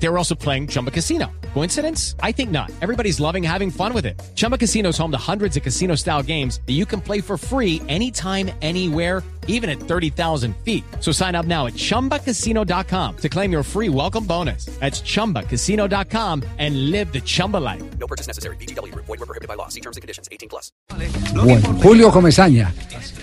They were also playing Chumba Casino. Coincidence? I think not. Everybody's loving having fun with it. Chumba Casino is home to hundreds of casino style games that you can play for free anytime, anywhere, even at 30,000 feet. So sign up now at chumbacasino.com to claim your free welcome bonus. That's chumbacasino.com and live the Chumba life. No purchase necessary. BGW. Void were prohibited by law. See terms and conditions. 18 plus. Bueno, Julio Comesaña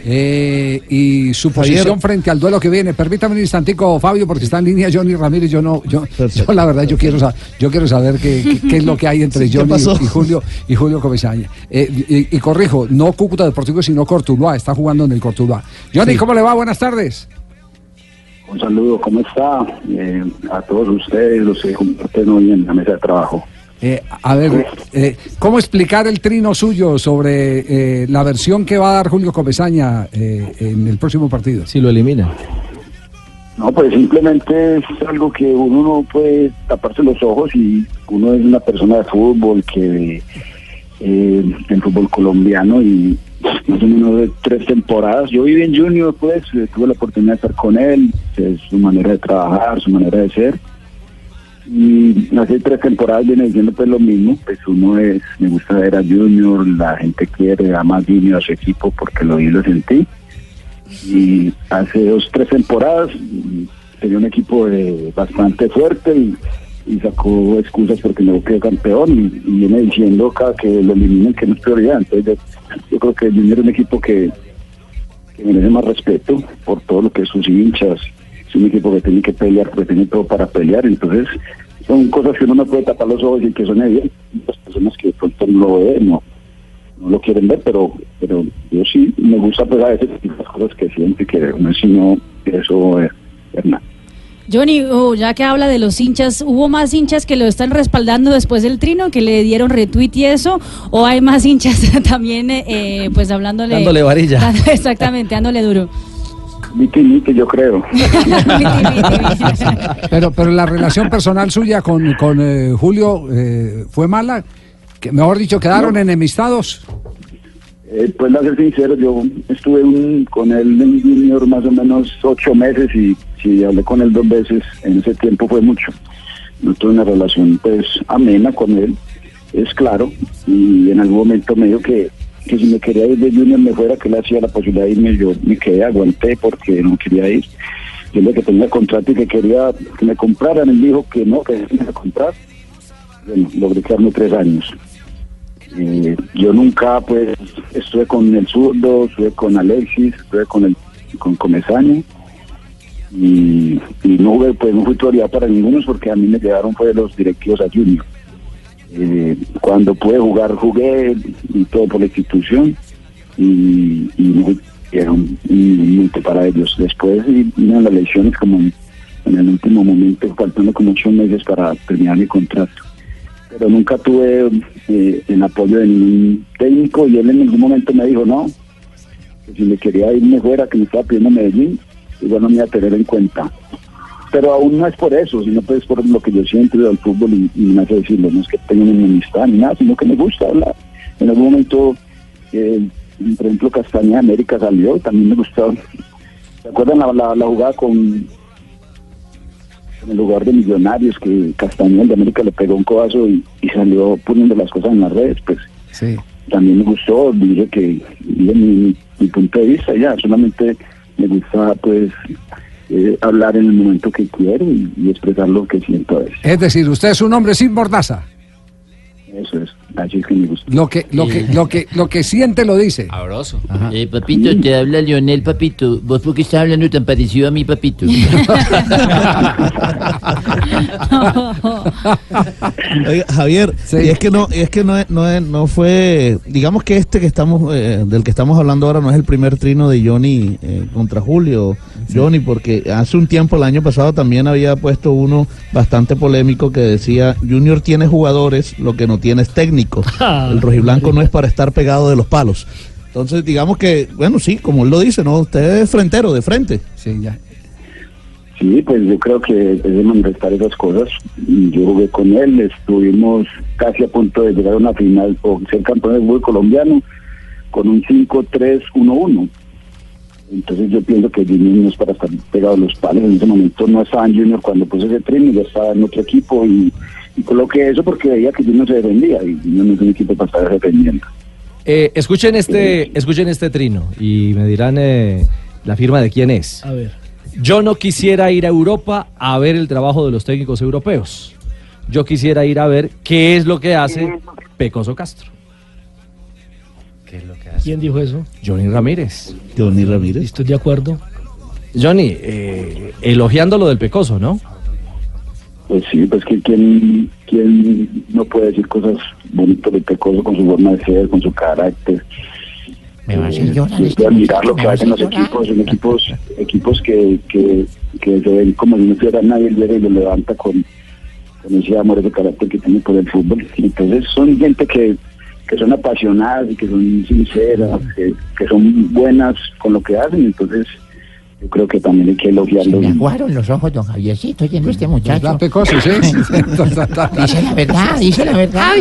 eh, y su posición frente al duelo que viene. Permítame un instantico, Fabio, porque está en línea Johnny Ramírez. Yo no, yo, yo la verdad, yo quiero, sa- yo quiero saber qué, qué- qué es lo que hay entre ¿Qué Johnny pasó? y Julio y Julio Comesaña. Eh, y, y corrijo, no Cúcuta Deportivo, sino Cortuluá. Está jugando en el Cortuluá. Johnny, ¿cómo le va? Buenas tardes. Un saludo, ¿cómo está? Eh, a todos ustedes, los que comparten hoy en la mesa de trabajo. Eh, a ver, eh, ¿cómo explicar el trino suyo sobre eh, la versión que va a dar Julio Comesaña eh, en el próximo partido? Si lo elimina. No, pues simplemente es algo que uno no puede taparse los ojos y uno es una persona de fútbol que eh, en fútbol colombiano y más o menos de tres temporadas. Yo viví en Junior, pues eh, tuve la oportunidad de estar con él, es su manera de trabajar, su manera de ser. Y hace tres temporadas viene diciendo pues lo mismo, pues uno es, me gusta ver a Junior, la gente quiere, ama a Junior a su equipo porque lo vi lo sentí. Y hace dos, tres temporadas mm, tenía un equipo eh, bastante fuerte y, sacó excusas porque no quedó campeón y, viene diciendo cada que lo eliminen que no es prioridad. Entonces yo, creo que Junior es un equipo que, que merece más respeto por todo lo que es sus hinchas. Es un equipo que tiene que pelear, que tiene todo para pelear. Entonces son cosas que uno no puede tapar los ojos y que son evidentes. Las personas que de pronto no lo ven, no, no lo quieren ver, pero pero yo sí me gusta pues a veces las cosas que siento que uno si no, eso es Hernán. Johnny, oh, ya que habla de los hinchas, ¿hubo más hinchas que lo están respaldando después del trino, que le dieron retweet y eso? ¿O hay más hinchas también, eh, eh, pues hablándole... Dándole varilla. dando- Exactamente, dándole duro. Miti, miti, yo creo. Pero, pero la relación personal suya con, con eh, Julio eh, fue mala. Que, mejor dicho, quedaron enemistados. Eh, pues a ser sincero, yo estuve un- con él en Junior más o menos ocho meses y si hablé con él dos veces, en ese tiempo fue mucho. No tuve una relación pues amena con él, es claro, y en algún momento me dijo que, que si me quería ir de Junior me fuera, que él hacía la posibilidad de irme, yo me quedé, aguanté porque no quería ir. Yo le que tenía contrato y que quería que me compraran, él dijo que no, que me iba a comprar. Bueno, logré quedarme tres años. Eh, yo nunca pues estuve con el zurdo, estuve con Alexis, estuve con el con Comesaña y, y no pues no fui prioridad para ninguno porque a mí me llegaron fue los directivos a Junior. Eh, cuando pude jugar jugué y todo por la institución y, y no era un, momento para ellos. Después vino las elecciones como en el último momento, faltando como ocho meses para terminar mi contrato pero nunca tuve eh, el apoyo de ningún técnico y él en ningún momento me dijo no, que si me quería irme fuera, que me estaba pidiendo Medellín, igual no me iba a tener en cuenta. Pero aún no es por eso, sino pues por lo que yo siento del fútbol y, y me hace decirlo, no es que tenga una enemistad ni nada, sino que me gusta hablar. En algún momento, eh, por ejemplo, Castaña América salió, también me gustó. ¿Se acuerdan la, la, la jugada con, en el lugar de Millonarios que Castañeda de América le pegó un codazo y, y salió poniendo las cosas en las redes, pues Sí. también me gustó, dije que dije mi, mi- mi punto de vista ya, solamente me gusta pues eh, hablar en el momento que quiero y, y expresar lo que siento a veces. Es decir, usted es un hombre sin mordaza. Eso es, así es que me gusta. Lo que, lo que, lo que, lo que siente lo dice. Sabroso. Eh, papito, te habla Leonel, papito. ¿Vos por qué estás hablando tan parecido a mi papito? Oiga, Javier, Sí. y es que no, y es que no, es- no, es- no fue, digamos que este que estamos, eh, del que estamos hablando ahora no es el primer trino de Johnny eh, contra Julio, Johnny, porque hace un tiempo, el año pasado también había puesto uno bastante polémico que decía, Junior tiene jugadores, lo que no tiene es técnico. El rojiblanco no es para estar pegado de los palos. Entonces, digamos que, bueno, sí, como él lo dice, ¿no? Usted es frentero, de frente. Sí, ya. Sí, pues yo creo que es de manifestar esas cosas. Y Yo jugué con él, estuvimos casi a punto de llegar a una final o ser campeón del fútbol colombiano. con un 5-3-1-1. Entonces yo pienso que Junior no es para estar pegado a los palos. En ese momento no estaba en Junior cuando puso ese trino, ya estaba en otro equipo y, y coloqué eso porque veía que Junior se defendía y Junior no es un equipo para estar defendiendo. Eh, escuchen este, escuchen este trino y me dirán eh, la firma de quién es. A ver. Yo no quisiera ir a Europa a ver el trabajo de los técnicos europeos. Yo quisiera ir a ver qué es lo que hace Pecoso Castro. ¿Quién dijo eso? Johnny Ramírez. Johnny Ramírez. Estoy de acuerdo. Johnny, eh, elogiando lo del Pecoso, ¿no? Pues sí, pues que quién, quién no puede decir cosas bonitas de Pecoso con su forma de ser, con su carácter. Me va a hacer llorar Eh, este admirar lo que hacen los equipos, son equipos, equipos que, que, que se ven como si no fuera nadie el y lo levanta con, con ese amor, ese carácter que tiene por el fútbol. Y entonces son gente que, que son apasionadas y que son sinceras, que, que son buenas con lo que hacen, entonces yo creo que también hay que elogiarlos. Me aguaron los ojos, don Javiercito, oyendo este muchacho. ¿Verdad, Pecoso? Sí. Dice la verdad, dice la verdad.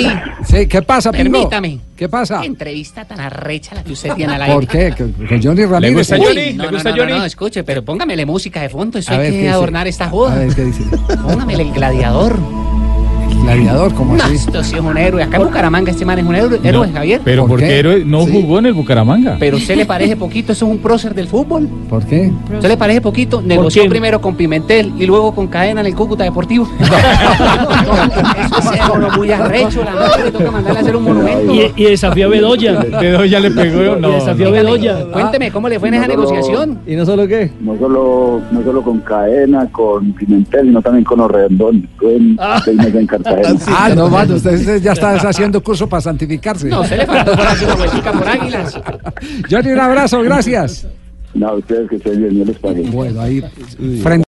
Sí, ¿Qué pasa, Pingo? Permítame. ¿Qué pasa? Qué entrevista tan arrecha la que usted tiene al aire. ¿Por qué? ¿Con Johnny Ramírez? gusta Uy, Johnny? No, no, no, no, no, escuche, pero póngamele música de fondo, eso A hay ver, ¿qué que dice? adornar esta A joda. ver, ¿qué dice? Póngamele el gladiador. Gladiador, ¿cómo No, así? esto sí es un héroe. Acá en Bucaramanga este man es un héroe, héroe, Javier. Pero ¿Por porque qué? héroe no Sí. jugó en el Bucaramanga. Pero usted le parece poquito, eso es un prócer del fútbol. ¿Por qué? ¿Usted le parece poquito? Negoció primero con Pimentel y luego con Cadena en el Cúcuta Deportivo. eso es algo muy arrecho, la madre, toca mandarle a hacer un monumento. Y, y desafió a Bedoya. Bedoya le pegó. Y No, desafió a. Bedoya. Cuénteme, ¿cómo le fue en esa No, no, no. negociación? ¿Y no solo qué? no solo no solo con Cadena, con Pimentel, sino también con Orredón. Estuve en seis meses en Cartagena. Ah, no, mano, usted, usted ya está haciendo curso para santificarse. No, se le faltó por aquí una vueltica por águilas. Johnny, un abrazo, gracias. No, ustedes que estén bien, yo les pague. Bueno, ahí, frente